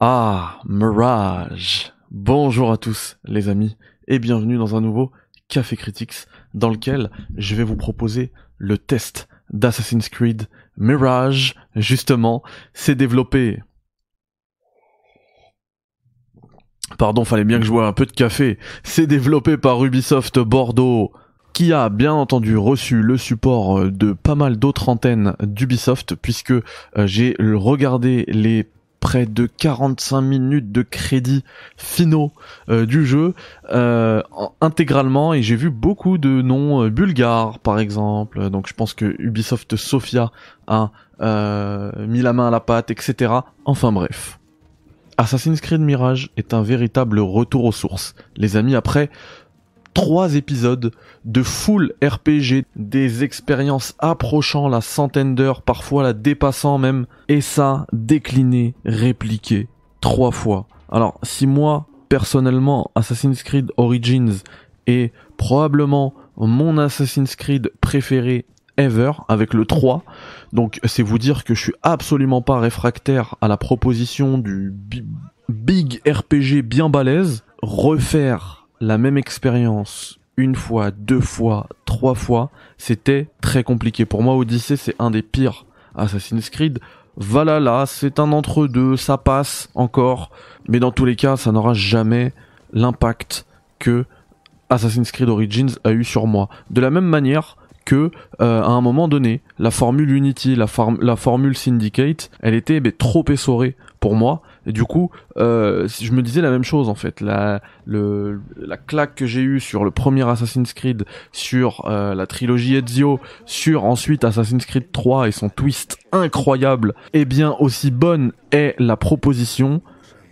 Ah, Mirage. Bonjour à tous les amis et bienvenue dans un nouveau Café Critics dans lequel je vais vous proposer le test d'Assassin's Creed Mirage. Justement, c'est développé. Pardon, fallait bien que je boive un peu de café. C'est développé par Ubisoft Bordeaux qui a bien entendu reçu le support de pas mal d'autres antennes d'Ubisoft puisque euh, j'ai regardé les près de 45 minutes de crédits finaux euh, du jeu euh, intégralement et j'ai vu beaucoup de noms euh, bulgares par exemple. Donc je pense que Ubisoft Sofia a mis la main à la pâte etc enfin bref. Assassin's Creed Mirage est un véritable retour aux sources. Les amis après trois épisodes de full RPG, des expériences approchant la centaine d'heures, parfois la dépassant même, et ça décliné, répliqué, trois fois. Alors si moi, personnellement, Assassin's Creed Origins est probablement mon Assassin's Creed préféré ever avec le 3. Donc c'est vous dire que je suis absolument pas réfractaire à la proposition du big RPG bien balèze. Refaire la même expérience une fois, deux fois, trois fois, c'était très compliqué. Pour moi, Odyssey, c'est un des pires Assassin's Creed. Valhalla, c'est un entre-deux, ça passe encore, mais dans tous les cas, ça n'aura jamais l'impact que Assassin's Creed Origins a eu sur moi. De la même manière que, euh, à un moment donné, la formule Unity, la, la formule Syndicate, elle était trop essorée pour moi, et du coup, euh, je me disais la même chose en fait. La, claque que j'ai eue sur le premier Assassin's Creed, sur euh, la trilogie Ezio, sur ensuite Assassin's Creed 3 et son twist incroyable, et bien aussi bonne est la proposition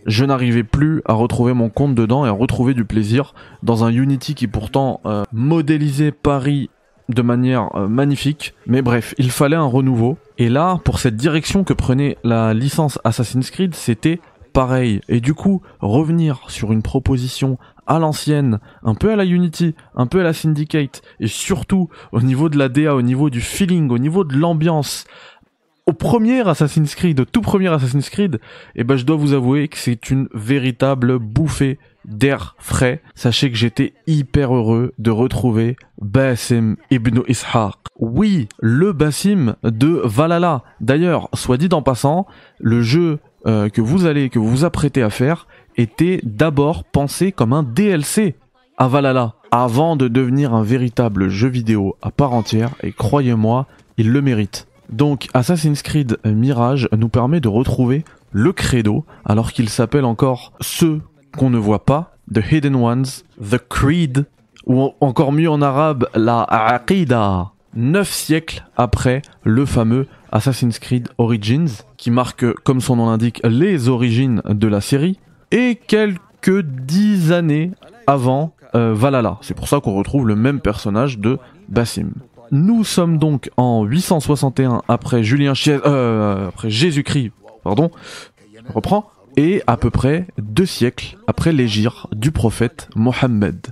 je n'arrivais plus à retrouver mon compte dedans et à retrouver du plaisir dans un Unity qui pourtant euh, modélisait Paris de manière euh, magnifique. Mais bref, il fallait un renouveau. Et là, pour cette direction que prenait la licence Assassin's Creed, c'était pareil. Et du coup, revenir sur une proposition à l'ancienne, un peu à la Unity, un peu à la Syndicate, et surtout au niveau de la DA, au niveau du feeling, au niveau de l'ambiance, au premier Assassin's Creed, au tout premier Assassin's Creed, eh ben je dois vous avouer que c'est une véritable bouffée d'air frais, sachez que j'étais hyper heureux de retrouver Basim ibn Ishaq. Oui, le Basim de Valhalla. D'ailleurs, soit dit en passant, le jeu euh, que vous allez, que vous vous apprêtez à faire, était d'abord pensé comme un DLC à Valhalla, avant de devenir un véritable jeu vidéo à part entière, et croyez-moi, il le mérite. Donc Assassin's Creed Mirage nous permet de retrouver le credo, alors qu'il s'appelle encore ce qu'on ne voit pas, The Hidden Ones, The Creed, ou encore mieux en arabe, la Aqidah. Neuf siècles après le fameux Assassin's Creed Origins, qui marque, comme son nom l'indique, les origines de la série, et quelques dix années avant euh, Valhalla. C'est pour ça qu'on retrouve le même personnage de Basim. Nous sommes donc en 861 après euh, après Jésus-Christ, pardon. Je reprends et à peu près deux siècles après l'égir du prophète Mohammed.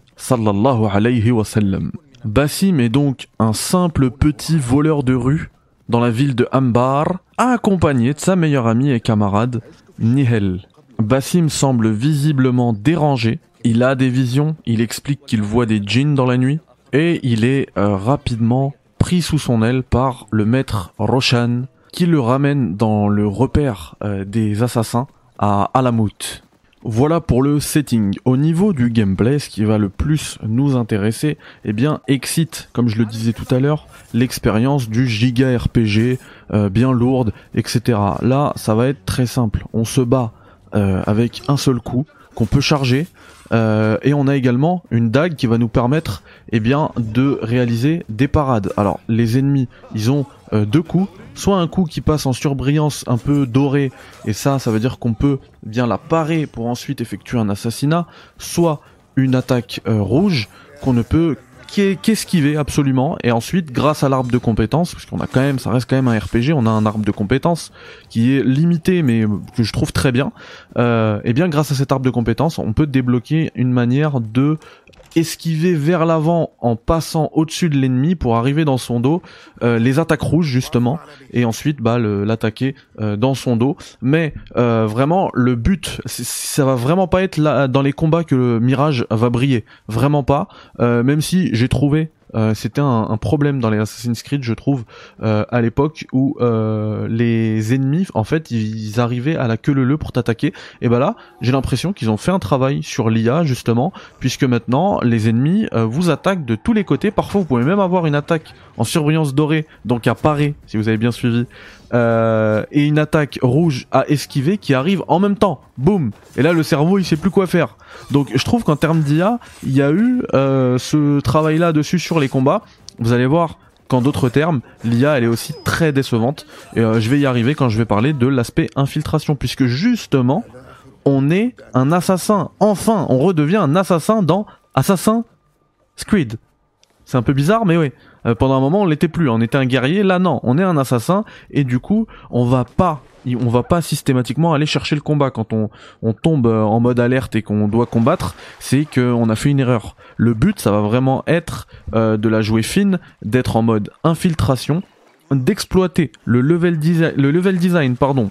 Bassim est donc un simple petit voleur de rue dans la ville de Ambar, accompagné de sa meilleure amie et camarade Nihel. Bassim semble visiblement dérangé, il a des visions, il explique qu'il voit des djinns dans la nuit, et il est euh, rapidement pris sous son aile par le maître Roshan, qui le ramène dans le repère euh, des assassins à Alamut. Voilà pour le setting. Au niveau du gameplay, ce qui va le plus nous intéresser, eh bien, excite, comme je le disais tout à l'heure, l'expérience du giga RPG, euh, bien lourde, etc. Là, ça va être très simple. On se bat euh, avec un seul coup, qu'on peut charger, euh, et on a également une dague qui va nous permettre eh bien, de réaliser des parades. Alors les ennemis, ils ont deux coups, soit un coup qui passe en surbrillance un peu doré, et ça, ça veut dire qu'on peut bien la parer pour ensuite effectuer un assassinat, soit une attaque euh, rouge qu'on ne peut qu'esquiver absolument? Et ensuite grâce à l'arbre de compétences parce qu'on a quand même ça reste quand même un RPG on a un arbre de compétences qui est limité mais que je trouve très bien. Euh, et bien grâce à cet arbre de compétences on peut débloquer une manière de esquiver vers l'avant en passant au-dessus de l'ennemi pour arriver dans son dos, euh, les attaques rouges justement, et ensuite bah l'attaquer euh, dans son dos. Mais euh, vraiment le but, ça va vraiment pas être là dans les combats que le Mirage va briller, vraiment pas. même si j'ai trouvé euh, c'était un, problème dans les Assassin's Creed, je trouve, euh, à l'époque où euh, les ennemis, en fait, ils, arrivaient à la queue leu pour t'attaquer. Et bah là, j'ai l'impression qu'ils ont fait un travail sur l'IA justement, puisque maintenant les ennemis vous attaquent de tous les côtés. Parfois, vous pouvez même avoir une attaque en surbrillance dorée, donc à parer, si vous avez bien suivi, et une attaque rouge à esquiver qui arrive en même temps. Boum Et là, le cerveau, il sait plus quoi faire. Donc, je trouve qu'en termes d'IA, il y a eu ce travail-là dessus sur les combats. Vous allez voir qu'en d'autres termes, l'IA, elle est aussi très décevante. Et euh, je vais y arriver quand je vais parler de l'aspect infiltration, puisque justement, on est un assassin. Enfin, on redevient un assassin dans Assassin Creed. C'est un peu bizarre, mais oui. Euh, pendant un moment, on l'était plus. On était un guerrier. Là, non, on est un assassin. Et du coup, on va pas, on va pas systématiquement aller chercher le combat quand on, on tombe euh, en mode alerte et qu'on doit combattre. C'est qu'on a fait une erreur. Le but, ça va vraiment être euh, de la jouer fine, d'être en mode infiltration, d'exploiter le level le level design, pardon,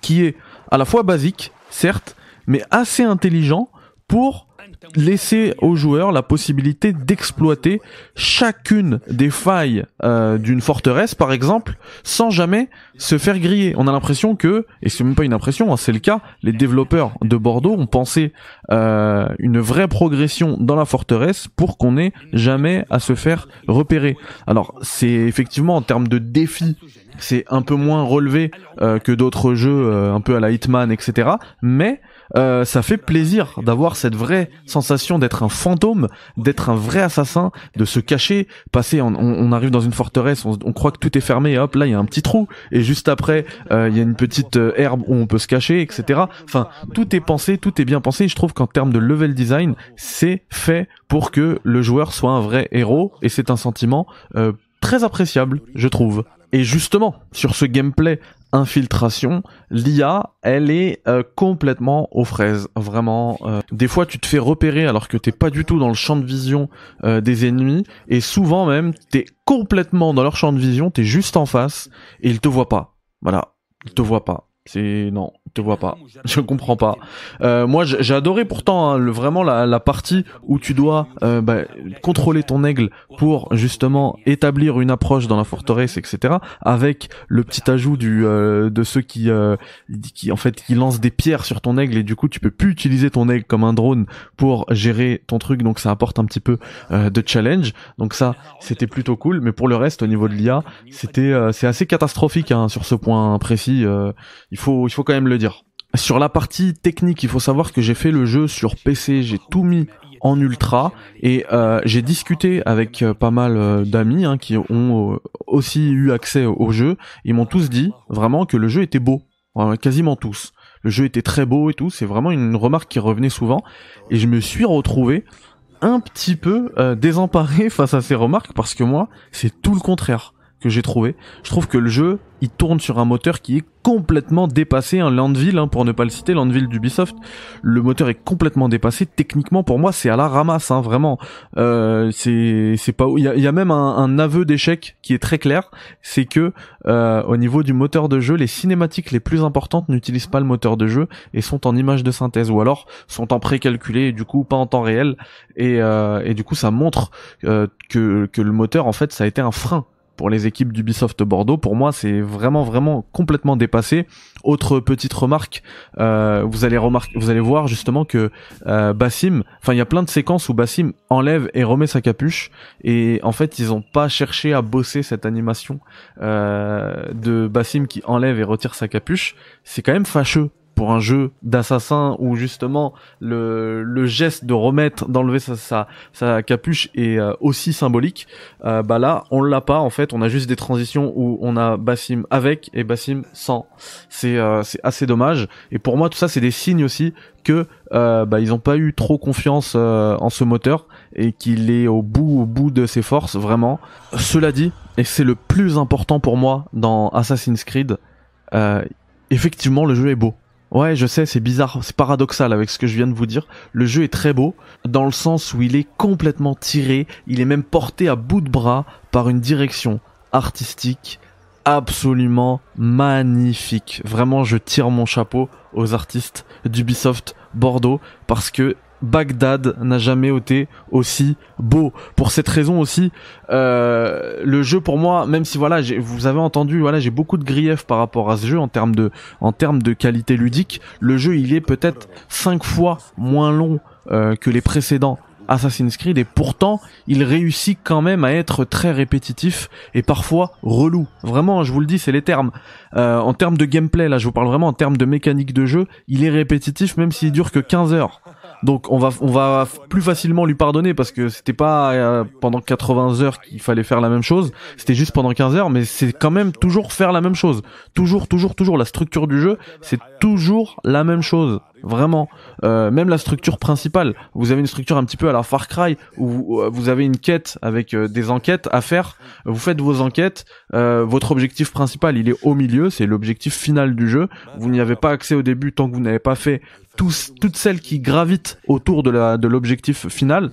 qui est à la fois basique, certes, mais assez intelligent pour laisser aux joueurs la possibilité d'exploiter chacune des failles euh, d'une forteresse, par exemple, sans jamais se faire griller. On a l'impression que, et c'est même pas une impression, hein, c'est le cas, les développeurs de Bordeaux ont pensé euh, une vraie progression dans la forteresse pour qu'on ait jamais à se faire repérer. Alors c'est effectivement en termes de défi, c'est un peu moins relevé euh, que d'autres jeux, un peu à la Hitman, etc. Mais euh, ça fait plaisir d'avoir cette vraie sensation d'être un fantôme, d'être un vrai assassin, de se cacher, passer, on, arrive dans une forteresse, on, croit que tout est fermé, et hop, là il y a un petit trou, et juste après euh, il y a une petite euh, herbe où on peut se cacher, etc. Enfin, tout est pensé, tout est bien pensé, et je trouve qu'en termes de level design, c'est fait pour que le joueur soit un vrai héros, et c'est un sentiment très appréciable, je trouve. Et justement, sur ce gameplay infiltration, l'IA, elle est euh, complètement aux fraises, vraiment. Euh. des fois, tu te fais repérer alors que t'es pas du tout dans le champ de vision euh, des ennemis, et souvent même, t'es complètement dans leur champ de vision, t'es juste en face, et ils te voient pas. Voilà, ils te voient pas. C'est non, te vois pas. Je comprends pas. Euh, moi, j'ai adoré pourtant hein, le, vraiment la, la, partie où tu dois euh, bah, contrôler ton aigle pour justement établir une approche dans la forteresse, etc. Avec le petit ajout du euh, de ceux qui euh, qui en fait qui lancent des pierres sur ton aigle et du coup tu peux plus utiliser ton aigle comme un drone pour gérer ton truc. Donc ça apporte un petit peu euh, de challenge. Donc ça, c'était plutôt cool. Mais pour le reste, au niveau de l'IA, c'était c'est assez catastrophique hein, sur ce point précis. Il faut il quand même le dire. Sur la partie technique, il faut savoir que j'ai fait le jeu sur PC, j'ai tout mis en ultra et euh, j'ai discuté avec euh, pas mal euh, d'amis hein, qui ont aussi eu accès au jeu. Ils m'ont tous dit vraiment que le jeu était beau, quasiment tous. Le jeu était très beau et tout. C'est vraiment une remarque qui revenait souvent et je me suis retrouvé un petit peu désemparé face à ces remarques parce que moi c'est tout le contraire que j'ai trouvé. Je trouve que le jeu, il tourne sur un moteur qui est complètement dépassé, un Landville, hein, pour ne pas le citer, Landville d'Ubisoft. Le moteur est complètement dépassé. Techniquement, pour moi, c'est à la ramasse, hein, vraiment. Euh, c'est, c'est pas. Il y a, même un, aveu d'échec qui est très clair, c'est que euh, au niveau du moteur de jeu, les cinématiques les plus importantes n'utilisent pas le moteur de jeu et sont en image de synthèse, ou alors sont en précalculé, et du coup pas en temps réel. Et, euh, et du coup, ça montre que que le moteur, en fait, ça a été un frein pour les équipes d'Ubisoft Bordeaux. Pour moi, c'est vraiment vraiment complètement dépassé. Autre petite remarque, euh, vous allez vous allez voir justement que euh, Bassim, enfin il y a plein de séquences où Bassim enlève et remet sa capuche et en fait ils ont pas cherché à bosser cette animation euh, de Bassim qui enlève et retire sa capuche. C'est quand même fâcheux pour un jeu d'assassin où justement le, le geste de remettre d'enlever sa, sa, sa capuche est euh, aussi symbolique euh, bah là on l'a pas en fait. On a juste des transitions où on a Bassim avec et Bassim sans. C'est euh, c'est assez dommage. Et pour moi tout ça c'est des signes aussi que bah ils ont pas eu trop confiance en ce moteur et qu'il est au bout au bout de ses forces vraiment. Cela dit et c'est le plus important pour moi dans Assassin's Creed effectivement le jeu est beau Ouais, je sais, c'est bizarre, c'est paradoxal avec ce que je viens de vous dire. Le jeu est très beau, dans le sens où il est complètement tiré, il est même porté à bout de bras par une direction artistique absolument magnifique. Vraiment, je tire mon chapeau aux artistes d'Ubisoft Bordeaux parce que Bagdad n'a jamais été aussi beau. Pour cette raison aussi, euh, le jeu pour moi, même si voilà, vous avez entendu, voilà, j'ai beaucoup de griefs par rapport à ce jeu en termes de, en termes de qualité ludique. Le jeu, il est peut-être cinq fois moins long euh, que les précédents. Assassin's Creed et pourtant il réussit quand même à être très répétitif et parfois relou. Vraiment, je vous le dis, c'est les termes. Euh, en termes de gameplay, là je vous parle vraiment en termes de mécanique de jeu, il est répétitif même s'il dure que 15 heures. Donc on va on va plus facilement lui pardonner parce que c'était pas euh, pendant 80 heures qu'il fallait faire la même chose, c'était juste pendant 15 heures mais c'est quand même toujours faire la même chose. Toujours toujours toujours la structure du jeu, c'est toujours la même chose. Vraiment, euh, même la structure principale. Vous avez une structure un petit peu à la Far Cry où vous avez une quête avec euh, des enquêtes à faire. Vous faites vos enquêtes. votre objectif principal, il est au milieu. C'est l'objectif final du jeu. Vous n'y avez pas accès au début tant que vous n'avez pas fait toutes celles qui gravitent autour de la de l'objectif final.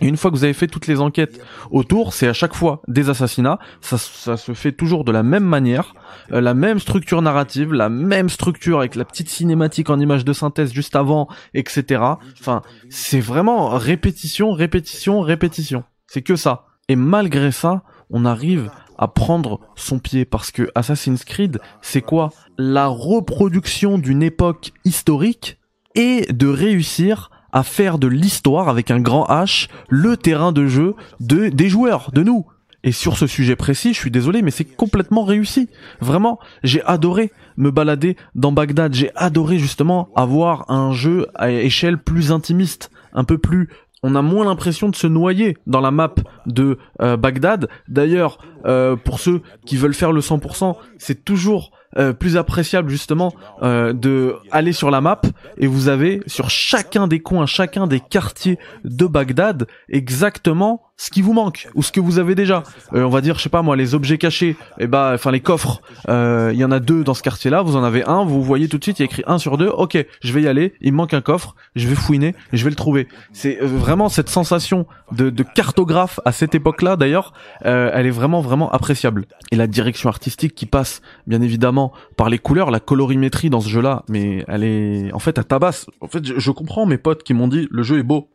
Et une fois que vous avez fait toutes les enquêtes autour, c'est à chaque fois des assassinats. Ça, se fait toujours de la même manière, euh, la même structure narrative, la même structure avec la petite cinématique en image de synthèse juste avant, etc. Enfin, c'est vraiment répétition, répétition, répétition. C'est que ça. Et malgré ça, on arrive à prendre son pied parce que Assassin's Creed, c'est quoi? La reproduction d'une époque historique et de réussir à faire de l'histoire avec un grand H le terrain de jeu de des joueurs, de nous. Et sur ce sujet précis, je suis désolé, mais c'est complètement réussi. Vraiment, j'ai adoré me balader dans Bagdad. J'ai adoré justement avoir un jeu à échelle plus intimiste, un peu plus on a moins l'impression de se noyer dans la map de euh, Bagdad. D'ailleurs, euh, pour ceux qui veulent faire le 100%, c'est toujours euh, plus appréciable justement de aller sur la map. Et vous avez sur chacun des coins, chacun des quartiers de Bagdad exactement ce qui vous manque ou ce que vous avez déjà. Euh, on va dire, je sais pas moi, les objets cachés, et eh bah, enfin les coffres. Euh, il y en a deux dans ce quartier-là. Vous en avez un, vous voyez tout de suite, il y a écrit un sur deux. Ok, je vais y aller. Il me manque un coffre, je vais fouiner, je vais le trouver. C'est euh, vraiment cette sensation de, de cartographe à cette époque-là. D'ailleurs, elle est vraiment vraiment appréciable. Et la direction artistique qui passe, bien évidemment, par les couleurs, la colorimétrie dans ce jeu-là, mais elle est, en fait, à tabasse. En fait, je comprends mes potes qui m'ont dit le jeu est beau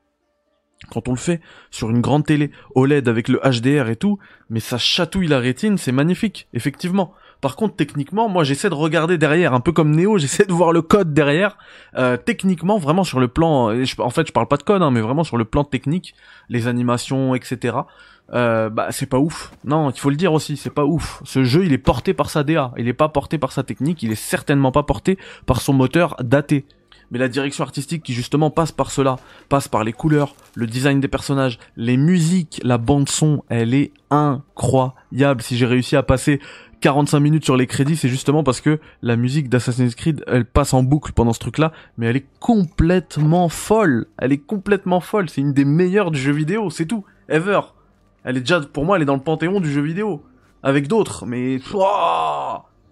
quand on le fait sur une grande télé OLED avec le HDR et tout, mais ça chatouille la rétine, c'est magnifique, effectivement. Par contre, techniquement, moi j'essaie de regarder derrière, un peu comme Neo, j'essaie de voir le code derrière. Euh, techniquement, vraiment sur le plan, en fait, je parle pas de code, hein, mais vraiment sur le plan technique, les animations, etc. Euh, bah c'est pas ouf. Non, il faut le dire aussi, c'est pas ouf. Ce jeu, il est porté par sa DA, il est pas porté par sa technique, il est certainement pas porté par son moteur daté mais la direction artistique qui justement passe par cela, passe par les couleurs, le design des personnages, les musiques, la bande son, elle est incroyable. Si j'ai réussi à passer 45 minutes sur les crédits, c'est justement parce que la musique d'Assassin's Creed, elle passe en boucle pendant ce truc-là, mais elle est complètement folle. Elle est complètement folle. C'est une des meilleures du jeu vidéo, c'est tout. Ever. Elle est déjà, pour moi, elle est dans le panthéon du jeu vidéo. Avec d'autres, mais...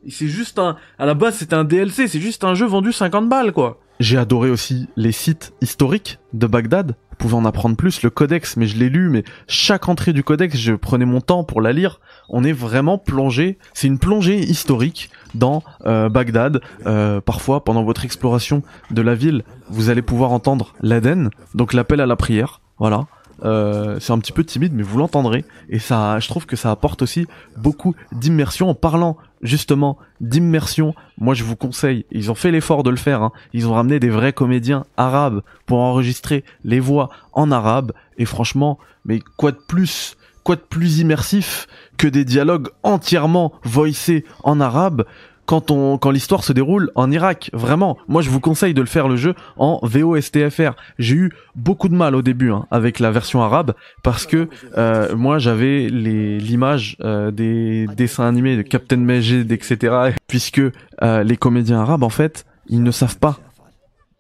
C'est juste un... À la base, c'était un DLC, c'est juste un jeu vendu 50 balles, quoi. J'ai adoré aussi les sites historiques de Bagdad. Vous pouvez en apprendre plus. Le codex, mais je l'ai lu, mais chaque entrée du codex, je prenais mon temps pour la lire. On est vraiment plongé. C'est une plongée historique dans euh, Bagdad. Euh, parfois, pendant votre exploration de la ville, vous allez pouvoir entendre l'Aden, donc l'appel à la prière. Voilà. Euh, c'est un petit peu timide, mais vous l'entendrez. Et ça, je trouve que ça apporte aussi beaucoup d'immersion. En parlant justement d'immersion, moi je vous conseille, ils ont fait l'effort de le faire. Hein. Ils ont ramené des vrais comédiens arabes pour enregistrer les voix en arabe. Et franchement, mais quoi de plus Quoi de plus immersif que des dialogues entièrement voicés en arabe quand l'histoire se déroule en Irak. Vraiment, moi je vous conseille de le faire le jeu en VOSTFR. J'ai eu beaucoup de mal au début hein, avec la version arabe parce que euh, moi j'avais l'image euh, des dessins animés de Captain Majid etc. Puisque euh, les comédiens arabes en fait ils ne savent pas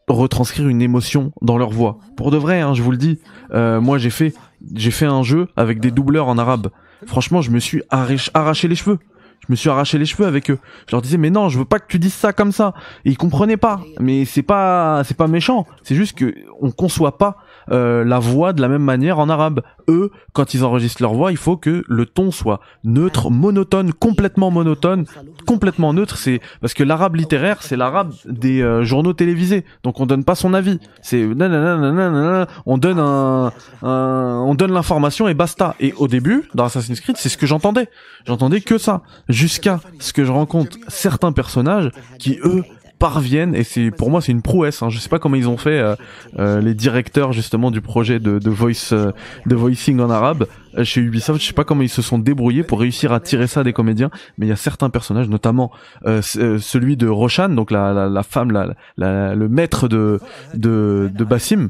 retranscrire une émotion dans leur voix. Pour de vrai, hein, je vous le dis. moi j'ai fait j'ai fait un jeu avec des doubleurs en arabe. Franchement, je me suis arraché les cheveux Je me suis arraché les cheveux avec eux. Je leur disais mais non, je veux pas que tu dises ça comme ça. Et ils comprenaient pas. Mais c'est pas c'est pas méchant. C'est juste que on conçoit pas euh, la voix de la même manière en arabe. Eux, quand ils enregistrent leur voix, il faut que le ton soit neutre, monotone, complètement monotone, complètement neutre. C'est parce que l'arabe littéraire, c'est l'arabe des euh, journaux télévisés. Donc on donne pas son avis. C'est on donne un, on donne l'information et basta. Et au début, dans Assassin's Creed, c'est ce que j'entendais. J'entendais que ça, jusqu'à ce que je rencontre certains personnages qui eux parviennent et c'est pour moi c'est une prouesse. Hein. Je sais pas comment ils ont fait euh, euh, les directeurs justement du projet de, de voice euh, de voicing en arabe chez Ubisoft. Je sais pas comment ils se sont débrouillés pour réussir à tirer ça des comédiens, mais il y a certains personnages, notamment celui de Roshan, donc la, la, la femme, la, le maître de de, de Bassim,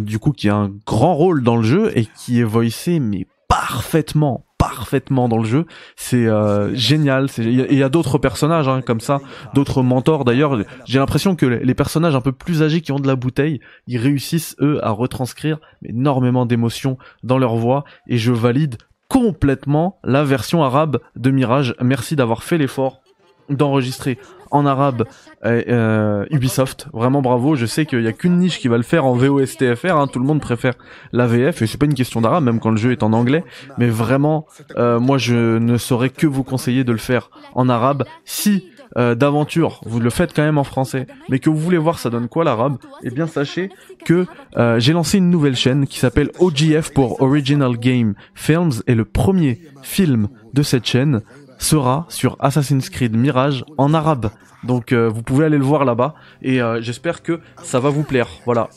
du coup qui a un grand rôle dans le jeu et qui est voicé mais parfaitement parfaitement dans le jeu. C'est euh, génial. Il y a, d'autres personnages hein, comme ça, d'autres mentors. D'ailleurs, j'ai l'impression que les personnages un peu plus âgés qui ont de la bouteille, ils réussissent eux à retranscrire énormément d'émotions dans leur voix. Et je valide complètement la version arabe de Mirage. Merci d'avoir fait l'effort d'enregistrer en arabe euh, Ubisoft. Vraiment bravo. Je sais qu'il y a qu'une niche qui va le faire en VOSTFR. Hein. Tout le monde préfère la VF et c'est pas une question d'arabe, même quand le jeu est en anglais. Mais vraiment, euh, moi je ne saurais que vous conseiller de le faire en arabe. Si euh, d'aventure, vous le faites quand même en français, mais que vous voulez voir ça donne quoi l'arabe, eh bien sachez que euh, j'ai lancé une nouvelle chaîne qui s'appelle OGF pour Original Game Films et le premier film de cette chaîne sera sur Assassin's Creed Mirage en arabe. Donc euh, vous pouvez aller le voir là-bas et euh, j'espère que ça va vous plaire. Voilà.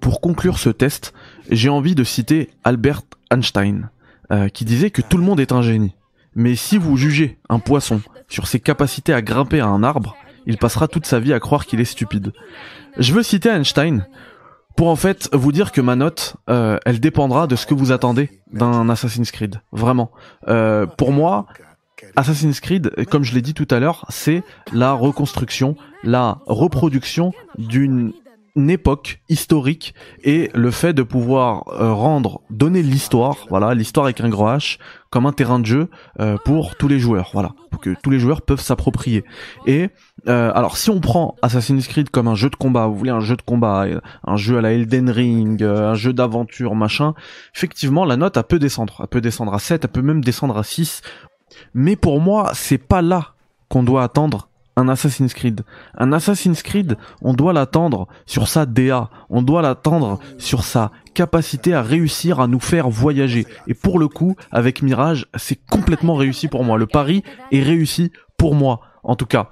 Pour conclure ce test, j'ai envie de citer Albert Einstein euh, qui disait que tout le monde est un génie. Mais si vous jugez un poisson sur ses capacités à grimper à un arbre, il passera toute sa vie à croire qu'il est stupide. Je veux citer Einstein pour en fait vous dire que ma note, elle dépendra de ce que vous attendez d'un Assassin's Creed. Vraiment. pour moi, Assassin's Creed, comme je l'ai dit tout à l'heure, c'est la reconstruction, la reproduction d'une époque historique et le fait de pouvoir euh, rendre, donner l'histoire, voilà, l'histoire avec un gros H, comme un terrain de jeu euh, pour tous les joueurs, voilà, pour que tous les joueurs peuvent s'approprier. Et euh, alors, si on prend Assassin's Creed comme un jeu de combat, vous voulez un jeu de combat, un jeu à la Elden Ring, un jeu d'aventure, machin, effectivement, la note, elle peut descendre. Elle peut descendre à 7, elle peut même descendre à 6 mais pour moi, c'est pas là qu'on doit attendre un Assassin's Creed. Un Assassin's Creed, on doit l'attendre sur sa DA, on doit l'attendre sur sa capacité à réussir à nous faire voyager. Et pour le coup, avec Mirage, c'est complètement réussi pour moi. Le pari est réussi pour moi, en tout cas.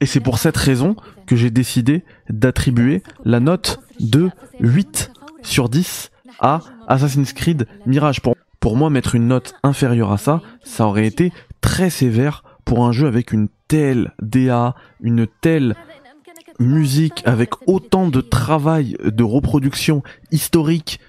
Et c'est pour cette raison que j'ai décidé d'attribuer la note de 8 sur 10 à Assassin's Creed Mirage. Pour pour moi, mettre une note inférieure à ça, ça aurait été très sévère pour un jeu avec une telle DA, une telle musique, avec autant de travail de reproduction historique,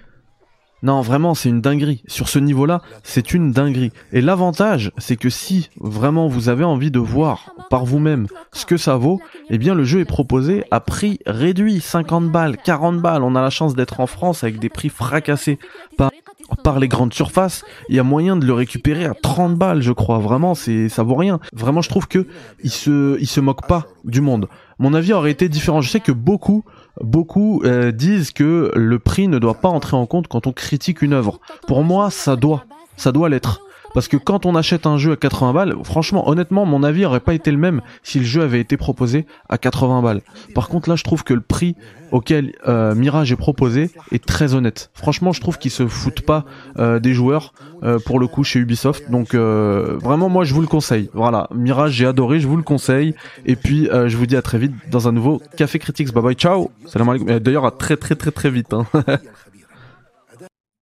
non, vraiment, c'est une dinguerie. Sur ce niveau-là, c'est une dinguerie. Et l'avantage, c'est que si vraiment vous avez envie de voir par vous-même ce que ça vaut, eh bien le jeu est proposé à prix réduit, 50 balles, 40 balles. On a la chance d'être en France avec des prix fracassés par par les grandes surfaces, il y a moyen de le récupérer à 30 balles, je crois. Vraiment, c'est ça vaut rien. Vraiment, je trouve que il se se moque pas du monde. Mon avis aurait été différent. Je sais que beaucoup beaucoup euh, disent que le prix ne doit pas entrer en compte quand on critique une œuvre. Pour moi, ça doit, ça doit l'être. Parce que quand on achète un jeu à 80 balles, franchement, honnêtement, mon avis aurait pas été le même si le jeu avait été proposé à 80 balles. Par contre, là, je trouve que le prix auquel euh, Mirage est proposé est très honnête. Franchement, je trouve qu'ils se foutent pas euh, des joueurs euh, pour le coup chez Ubisoft. Donc vraiment, moi, je vous le conseille. Voilà, Mirage, j'ai adoré, je vous le conseille. Et puis, je vous dis à très vite dans un nouveau Café Critics. Bye bye, ciao. Salam alaikum. D'ailleurs, à très très très très vite. Hein.